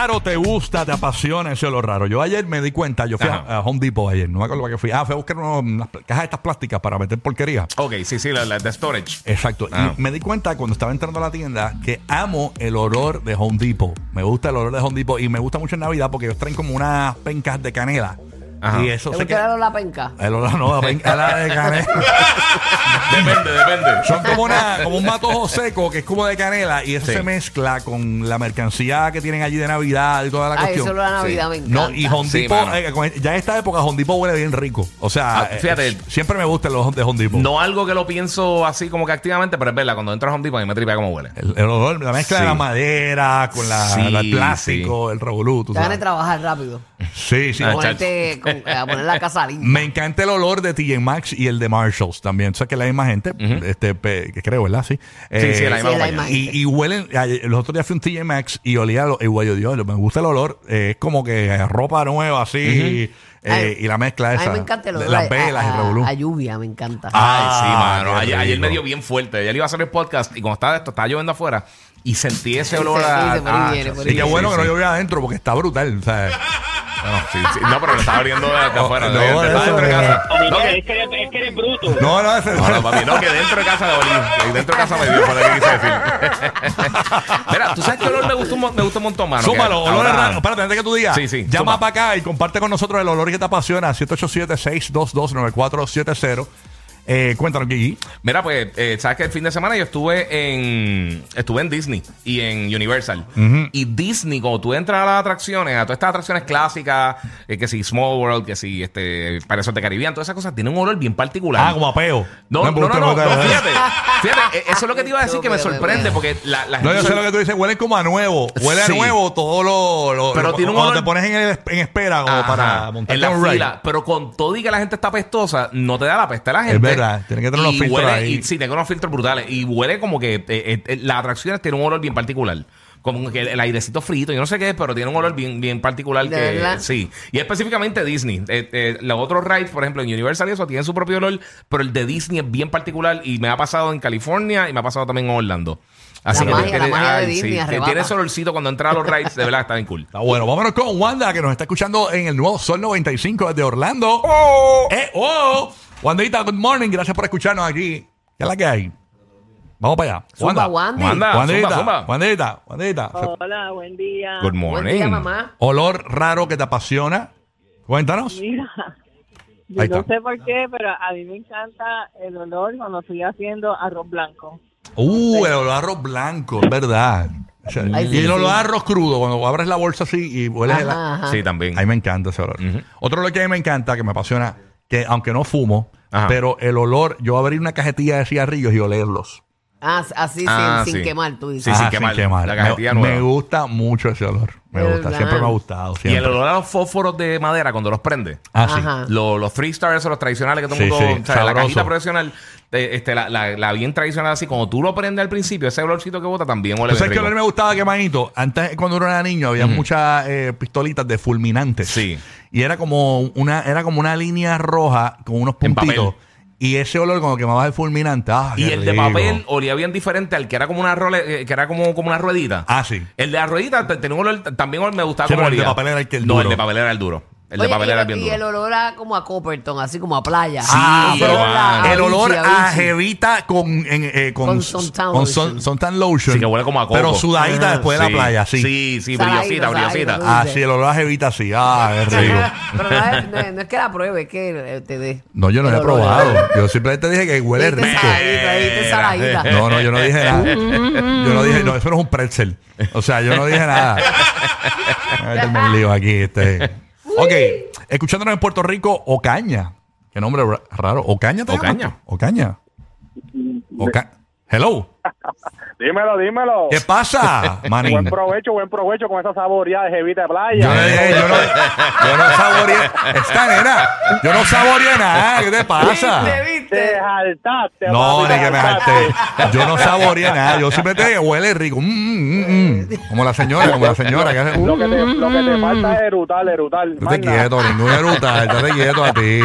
raro te gusta, te apasiona ese olor raro? Yo ayer me di cuenta, yo fui a, Ajá. a Home Depot ayer, no me acuerdo para qué fui. Ah, fui a buscar unos- unas pl- cajas de estas plásticas para meter porquería. Ok, sí, sí, la, la de storage. Exacto. Ah. Y me di cuenta cuando estaba entrando a la tienda que amo el olor de Home Depot. Me gusta el olor de Home Depot y me gusta mucho en Navidad porque ellos traen como unas pencas de canela. Ajá. Y eso ¿Te se gusta queda. la penca? El olor no, la penca la de canela. Depende, depende. Son como, una, como un matojo seco que es como de canela y eso Sí. se mezcla con la mercancía que tienen allí de Navidad y toda la Ay, cuestión. eso lo de Navidad Sí. me encanta. No, y Sí, mano. eh, con- ya en esta época Home Depot huele bien rico. O sea, Ah, fíjate. eh, siempre me gustan los de Home Depot. No algo que lo pienso así como que activamente, pero es verdad, cuando entro a Home Depot a mí me tripea como huele. El, el olor, la mezcla de Sí. la madera con la, Sí, la- el plástico, el revolú. tú Te van a trabajar rápido. Sí, sí. Ah, con- a poner la casa linda. Me encanta el olor de TJ Maxx y el de Marshalls también. O sea que la misma gente, este, pe- que creo, ¿verdad? Sí. Sí, sí, la Sí, misma la misma. Y, y huelen, los otros días fui a un TJ Maxx y olía, y güey, Dios, me gusta el olor, eh, es como que ropa nueva así, eh, Ay, y la mezcla A esa. mí me encanta el olor las a- velas y a, revolú. a lluvia, me encanta. Ay, sí, Ah, mano. Ayer, me dio bien fuerte. Ayer iba a hacer el podcast y cuando estaba esto, estaba lloviendo afuera y sentí ese olor Sí, a. sí, ah, viene, por Y qué sí, bueno que no sí. llovía adentro porque está brutal. Sea, Bueno, sí, sí. No, pero lo estaba abriendo de, de afuera. No, de- de- no, de- dentro de es- casa. No, que- es, que eres, es que eres bruto. no, no, ese- No, no, papi, no, que dentro de casa de que Dentro de casa me dio, lo que quise decir. Mira, tú sabes qué olor me gusta un, mo- me gusta un montón, mano. Súmalo, Que olores ahora- raros. Espérate, antes que tú digas. Sí, sí, Llama suma. para acá y comparte con nosotros el olor que te apasiona. 787-622-9470. Eh, cuéntanos, Gigi. Mira, pues, eh, sabes que el fin de semana yo estuve en estuve en Disney y en Universal. Y Disney, cuando tú entras a las atracciones, a todas estas atracciones clásicas, eh, que si Small World, que si este Piratas de Caribbean, todas esas cosas tienen un olor bien particular. Ah, como apeo. No, no, no, no, no, gusta. fíjate, fíjate, eh, eso es lo que te iba a decir que me sorprende porque la, la No, yo sé lo que tú dices, huele como a nuevo. Huele Sí. a nuevo todo lo. lo- Pero lo- tiene un cuando olor- te pones en, el- en espera como Ajá, para montar en la un ride. fila, pero con todo y que la gente está pestosa, no te da la peste a la gente. Tiene que tener unos filtros huele- ahí. Y, sí, tiene unos filtros brutales. Y huele como que eh, eh, eh, las atracciones tienen un olor bien particular. Como que el, airecito frito, yo no sé qué es, pero tiene un olor bien, bien particular ¿De que verdad? sí. Y específicamente Disney. Eh, eh, los otros rides, por ejemplo, en Universal y eso, tienen su propio olor, pero el de Disney es bien particular y me ha pasado en California y me ha pasado también en Orlando. Así La que magia, la tiene- magia de ay, Disney sí, que arrebata. tiene ese olorcito cuando entra a los rides, de verdad está bien cool. Está bueno, vámonos con Wanda, que nos está escuchando en el nuevo Sol 95 desde Orlando. ¡Eh! ¡Oh! Wandita, good morning. Gracias por escucharnos aquí. ¿Qué es la que hay? Vamos para allá. Zumba, Wandy. Wanda. Wandita, zumba, zumba. Wandita, Wandita. Hola, buen día. Good Buen morning. día, mamá. Olor raro que te apasiona. Cuéntanos. Mira, yo Ahí no está. sé por qué, pero a mí me encanta el olor cuando estoy haciendo arroz blanco. Uh, el olor a arroz blanco, es verdad. O sea, Ay, y sí, el olor sí. a arroz crudo, cuando abres la bolsa así y hueles el- Ajá, ajá. Sí, también. A mí me encanta ese olor. Otro olor que a mí me encanta, que me apasiona, que aunque no fumo, Ajá. pero el olor, yo abrir una cajetilla de cigarrillos y olerlos. Ah, así, Ah, sin, sin sí. quemar, tú dices. Sí, sin Ah, quemar. La cajetilla me, nueva. me gusta mucho ese olor. Me ¿Verdad? gusta, siempre me ha gustado. Y Siempre. el olor a los fósforos de madera cuando los prende. Ah, sí. Ajá. Los, los three stars, los tradicionales que todo el Sí, mundo. sí, o sea, la sabroso. cajita profesional, eh, este, la, la- la bien tradicional, así como tú lo prendes al principio, ese olorcito que bota también huele ¿Tú sabes olor me gustaba quemadito? Antes, cuando uno era niño, había muchas eh, pistolitas de fulminantes. Sí. Y era como una, era como una línea roja con unos En puntitos. Y ese olor cuando quemabas el fulminante. Ah, Y qué el de rico. papel olía bien diferente al que era como una role, eh, que era como, como una ruedita. Ah, sí. El de la ruedita te- tenía un olor, también me gustaba Sí, como pero el de olía. papel era el que el No, duro. el de papel era el duro. El de Oye, papel y, bien y duro. el olor a como a Copperton, así como a playa. Ah, Sí, pero man. a el olor a jevita con, en, eh, con, Con suntan con lotion. sun- suntan lotion. Sí, que huele como a coco. Pero sudadita Ajá. después de la playa, sí. Sí, sí, Saladito, brillosita. Ah, sí, el olor a jevita, sí. Ah, es rico. Pero no es, no es- no es que la pruebe, es que eh, te dé. No, yo no lo he olor. probado. Yo simplemente dije que huele rico. saladita, saladita. No, no, yo no dije nada. Yo no dije, no, eso no es un pretzel. O sea, yo no dije nada. Voy a meterme en lío aquí, este. Ok, escuchándonos en Puerto Rico, Ocaña. Qué nombre ra- raro. Ocaña, ¿te llamas Ocaña. tú? Ocaña. Oca- Hello. Dímelo, dímelo. ¿Qué pasa, manín? Buen provecho, buen provecho con esa saboreada de jevita de playa. Yo no yo no, yo no saboreé. Esta nena, yo no saboreé nada. ¿Qué te pasa? ¿Viste, Te viste? jaltaste. No, ni te que me jalté. Yo no saboreé nada. Yo simplemente dije, huele rico. Mm, mm, mm, mm. Como la señora, como la señora. Que hace, Lo que, te, lo que te falta es erutar, erutar. Estate más nada. quieto, ningún eruta. Estate quieto a ti.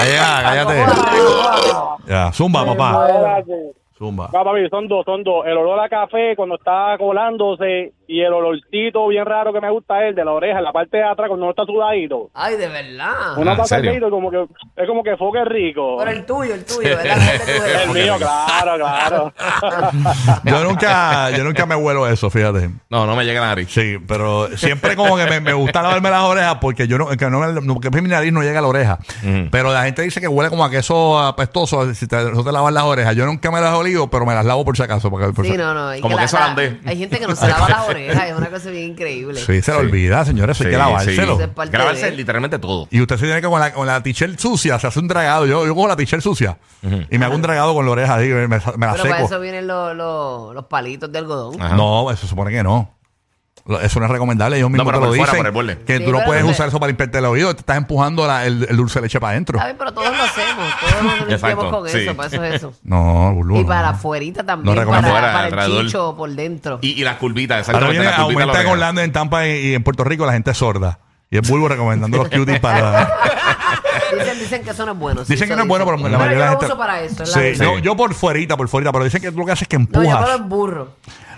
Ahí ya, cállate. Ya, zumba, papá. Zumba. No, papi, son dos, son dos. El olor a café cuando está colándose y el olorcito bien raro que me gusta es el de la oreja, en la parte de atrás cuando uno está sudadito. Ay, de verdad. Uno ¿en pasa serio? así, como que es como que foque rico. Pero el tuyo, el tuyo, ¿verdad? El mío, claro, claro. Yo nunca, yo nunca me huelo eso, fíjate. No, no me llega la nariz. Sí, pero siempre como que me, me gusta lavarme las orejas porque yo no, que no, me- no- que mi nariz no llega a la oreja. Pero la gente dice que huele como a queso apestoso si te, no te lavas las orejas. Yo nunca me las pero me las lavo por si acaso. Porque, por Sí, si- no, no. hay Como la- queso la- holandés. Hay gente que no se lava las orejas, es una cosa bien increíble. Sí, se le Sí. olvida, señores, hay que lavárselo. sí. Es parte Grabarse de- literalmente todo. Y usted se tiene que con la, con la t-shirt sucia, se hace un dragado. Yo, yo cojo la t-shirt sucia y me hago un dragado con la oreja así, me, me la Pero para seco. eso vienen los, los, los palitos de algodón. Ajá. No, eso se supone que no. Lo- Eso no es recomendable. Ellos mismos pero te lo fuera, dicen. el. Que Sí, tú no puedes no sé. usar eso para limpiarte el oído. Te estás empujando la- el, el dulce de leche para adentro. Está bien, pero todos lo hacemos. Todos nos limpiamos Exacto, con sí. eso, para eso es eso. No, Bulbo, Y no. para afuerita No también, recomiendo. para, Afuera, para el alrededor. chicho por dentro. Y, y las curvitas, Ahora exactamente. viene, las curvitas de la aumenta en. Orlando, en Tampa y, y en Puerto Rico la gente es sorda. Y es Bulbo recomendando los cuties para... Dicen, dicen que eso no es bueno. sí, Dicen que no es bueno, pero la mayoría de yo la lo gente... uso para eso, es la Sí, verdad. yo, yo por fuerita, por fuerita, pero dicen que lo que hace es que No, yo empujas. lo emburro.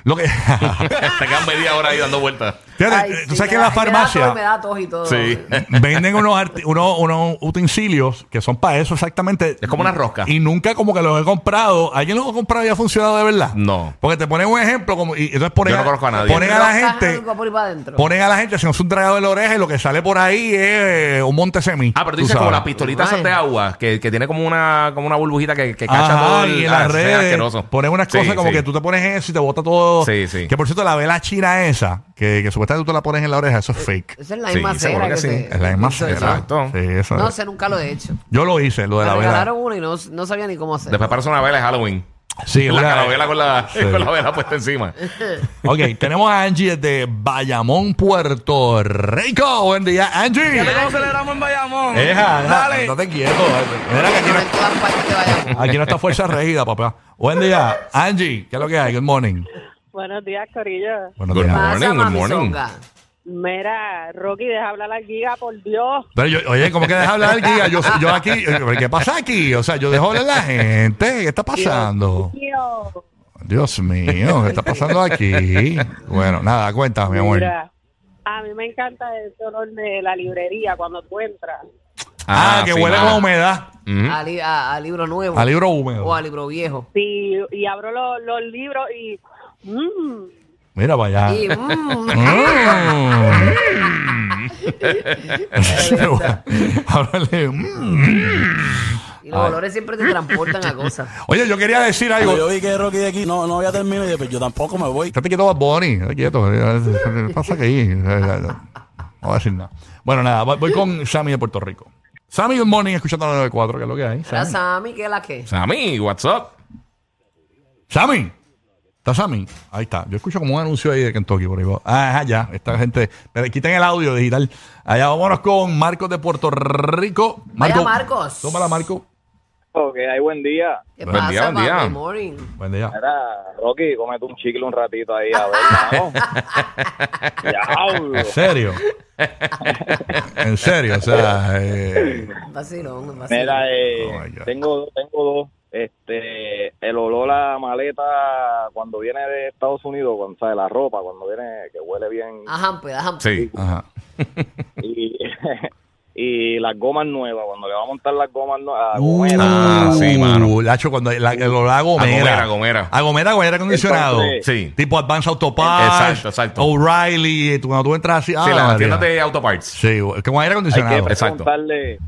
Lo que... Te quedan media hora ahí dando vueltas. Fíjate, Ay, tú sí, sabes que en la farmacia... tos, me da tos y todo. Sí. Venden unos, arti- unos, unos utensilios que son para eso exactamente. Es como una rosca. Y nunca como que los he comprado. ¿Alguien los ha comprado y ha funcionado de verdad? No. Porque te ponen un ejemplo como, y entonces ponen, Yo no conozco a nadie. ponen a la gente, algo por ahí para adentro. ponen a la gente, si no es un dragado de la oreja y lo que sale por ahí es eh, un monte semí. Ah, pero tú tú dices como pistolitas Ay. de agua, que, que tiene como una, como una burbujita que, que cacha Ajá, todo el, y en ah, las eso es redes asqueroso. ponen unas Sí, cosas como sí. que tú te pones eso y te bota todo. Sí, sí. Que por cierto, la vela china esa, que, que supuestamente tú te la pones en la oreja, eso es fake. Esa es la misma seguro cera que que, sí. se- Es la misma cera. Exacto. Sí, eso No es. sé, nunca lo he hecho. Yo lo hice, lo de Me la vela. regalaron uno y no, no sabía ni cómo hacer. Después parece una vela de Halloween. Sí, la una- carabela con la, Sí. con la vela puesta encima. Ok, tenemos a Angie desde Bayamón, Puerto Rico. Buen día, Angie. celebramos en Bayamón? Deja, deja, no te quiero. Mira que aquí no, en todas partes de Bayamón. aquí no está fuerza regida, papá. Buen día, Angie. ¿Qué es lo que hay? Good morning. Buenos días, Corillo. Buenos Good días. morning. Good morning. Mira, Rocky, deja hablar al Giga, por Dios. Pero yo, oye, ¿cómo que deja hablar el guía? Yo, yo aquí, ¿qué pasa aquí? O sea, yo dejo hablar a la gente. ¿Qué está pasando? Tío, Dios mío, ¿qué está pasando aquí? Bueno, nada, cuéntame, mi amor. mira, a mí me encanta ese olor de la librería cuando tú entras. Ah, que sí, huele con humedad. Ujú. a, li- a- a libro nuevo. A libro húmedo. O a libro viejo. Sí, y abro los, los libros y... mmm, Mira allá. Y, mm, Mm. Háblale. Mm. y los olores siempre te transportan a cosas. Oye, yo quería decir algo. Yo vi que Rocky de aquí no, no había terminado, y dije, pues yo tampoco me voy. Estate quieto, Bad Bunny. Estate quieto. ¿Qué pasa aquí? No voy a decir nada. Bueno, nada, voy con Sammy de Puerto Rico. Sammy, good morning, escuchando la 94, que es lo que hay. La Sammy. Sammy, ¿qué es la que? Sammy, what's up? Sammy. ¿Está Sammy? Ahí está. Yo escucho como un anuncio ahí de Kentucky por ahí. Ah, ajá, ya. Esta gente. Pero quiten el audio digital. Allá vámonos con Marcos de Puerto Rico. Vaya, Marcos. Tómala, Marco. Ok, hay buen día. ¿Qué Buen pasa, día, buen día. Morning. Buen día. Mira, Rocky, cómete un chicle un ratito ahí, a ver. ¿En serio? ¿En serio? O sea, eh, Vacilón, vacilón. Mira, eh, Oh, tengo, tengo dos. Este, maleta cuando viene de Estados Unidos, cuando sale la ropa, cuando viene que huele bien. Ajá, pues, ajá. Sí. ajá. Y, y las gomas nuevas, cuando le va a montar las gomas nuevas. Uh, Ah, sí, mano. Lacho, cuando la, el olor a gomera. A gomera, gomera. A gomera con aire acondicionado. Sí. Tipo Advance Auto Parts. Exacto, exacto. O'Reilly. Cuando tú entras así. Sí, ah, las María. tiendas de autoparts. Sí, con aire hay que acondicionado. Exacto. preguntarle,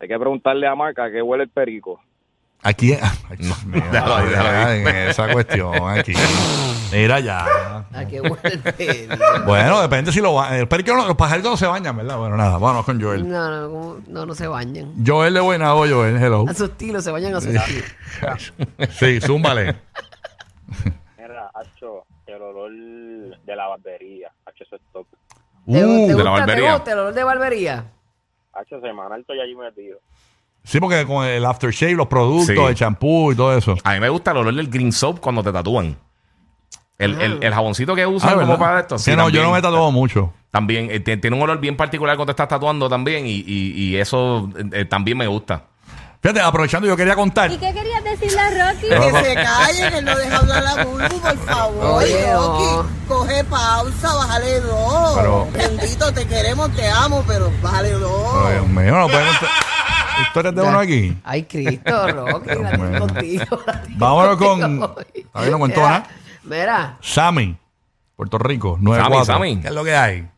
hay que preguntarle a Marca que huele el perico. Aquí. Déjalo ahí, déjalo ahí. en esa cuestión aquí. Mira ya. ¿A qué huele el pelo? Bueno, depende si lo. El perico no- los pajaritos no se bañan, ¿verdad? Bueno, nada, vamos con Joel. No, no, como- no, no se bañan. Joel de Buenavo, Joel, hello. A su estilo, se bañan a su estilo. Sí, zúmbale. Mira, Hacho, el olor de la barbería. Hacho, eso es top. ¿Te, te Uh, de la gusta, te barbería. gusta el olor de barbería? Hacho, semanal estoy allí metido. Sí, porque con el aftershave, los productos, Sí. el champú y todo eso. A mí me gusta el olor del green soap cuando te tatúan. El, el, el jaboncito que usan Ah, como ¿verdad? para esto. Sí, no, yo no me tatuado mucho. También eh, tiene tiene un olor bien particular cuando te estás tatuando también y, y, y eso eh, eh, también me gusta. Fíjate, aprovechando, yo quería contar. ¿Y qué querías decirle a Rocky? Que se calle, que no deja hablar a Bulbu, por favor. Oye, Rocky, coge pausa, bájale dos. Pero- Bendito, te queremos, te amo, pero bájale dos. Ay, Dios mío, no podemos. Historias de uno aquí. Ay, Cristo, Rocky, la contigo. la Vámonos con- contigo. Está bien, no Mira, nada. Mira, Sammy, Puerto Rico, 94. Sammy. ¿Qué es lo que hay?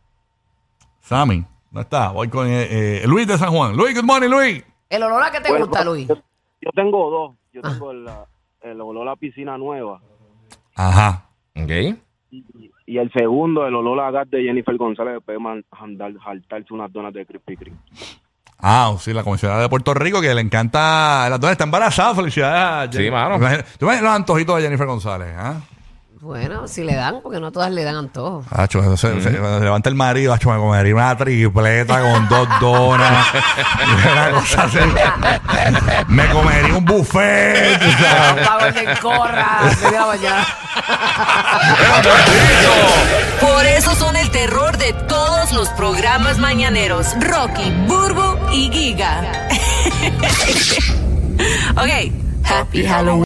Sammy, ¿no está? Voy con eh, eh, Luis de San Juan. Luis, good morning, Luis. el olor a que te Bueno, gusta, Luis. Yo, yo tengo dos. Yo tengo el, el olor a piscina nueva. Ajá. Ok. Y, y el segundo, el olor a gas de Jennifer González después de man- andar- saltarse unas donas de Krispy Kreme. Ah, sí, la comisionada de Puerto Rico que le encanta. Las dos está embarazada, felicidades. Sí, mano. ¿Tú imaginas los antojitos de Jennifer González? ¿ah? Bueno, si le dan, porque no todas le dan antojo. Hacho, eso se, se- levanta el marido, hacho, me comería una tripleta con dos donas. una cosa así. Me comería un buffet. tú sabes. De corra, la mañana. Por eso son el terror de todos los programas mañaneros. Rocky, Burbo y Giga. ok, Happy Halloween.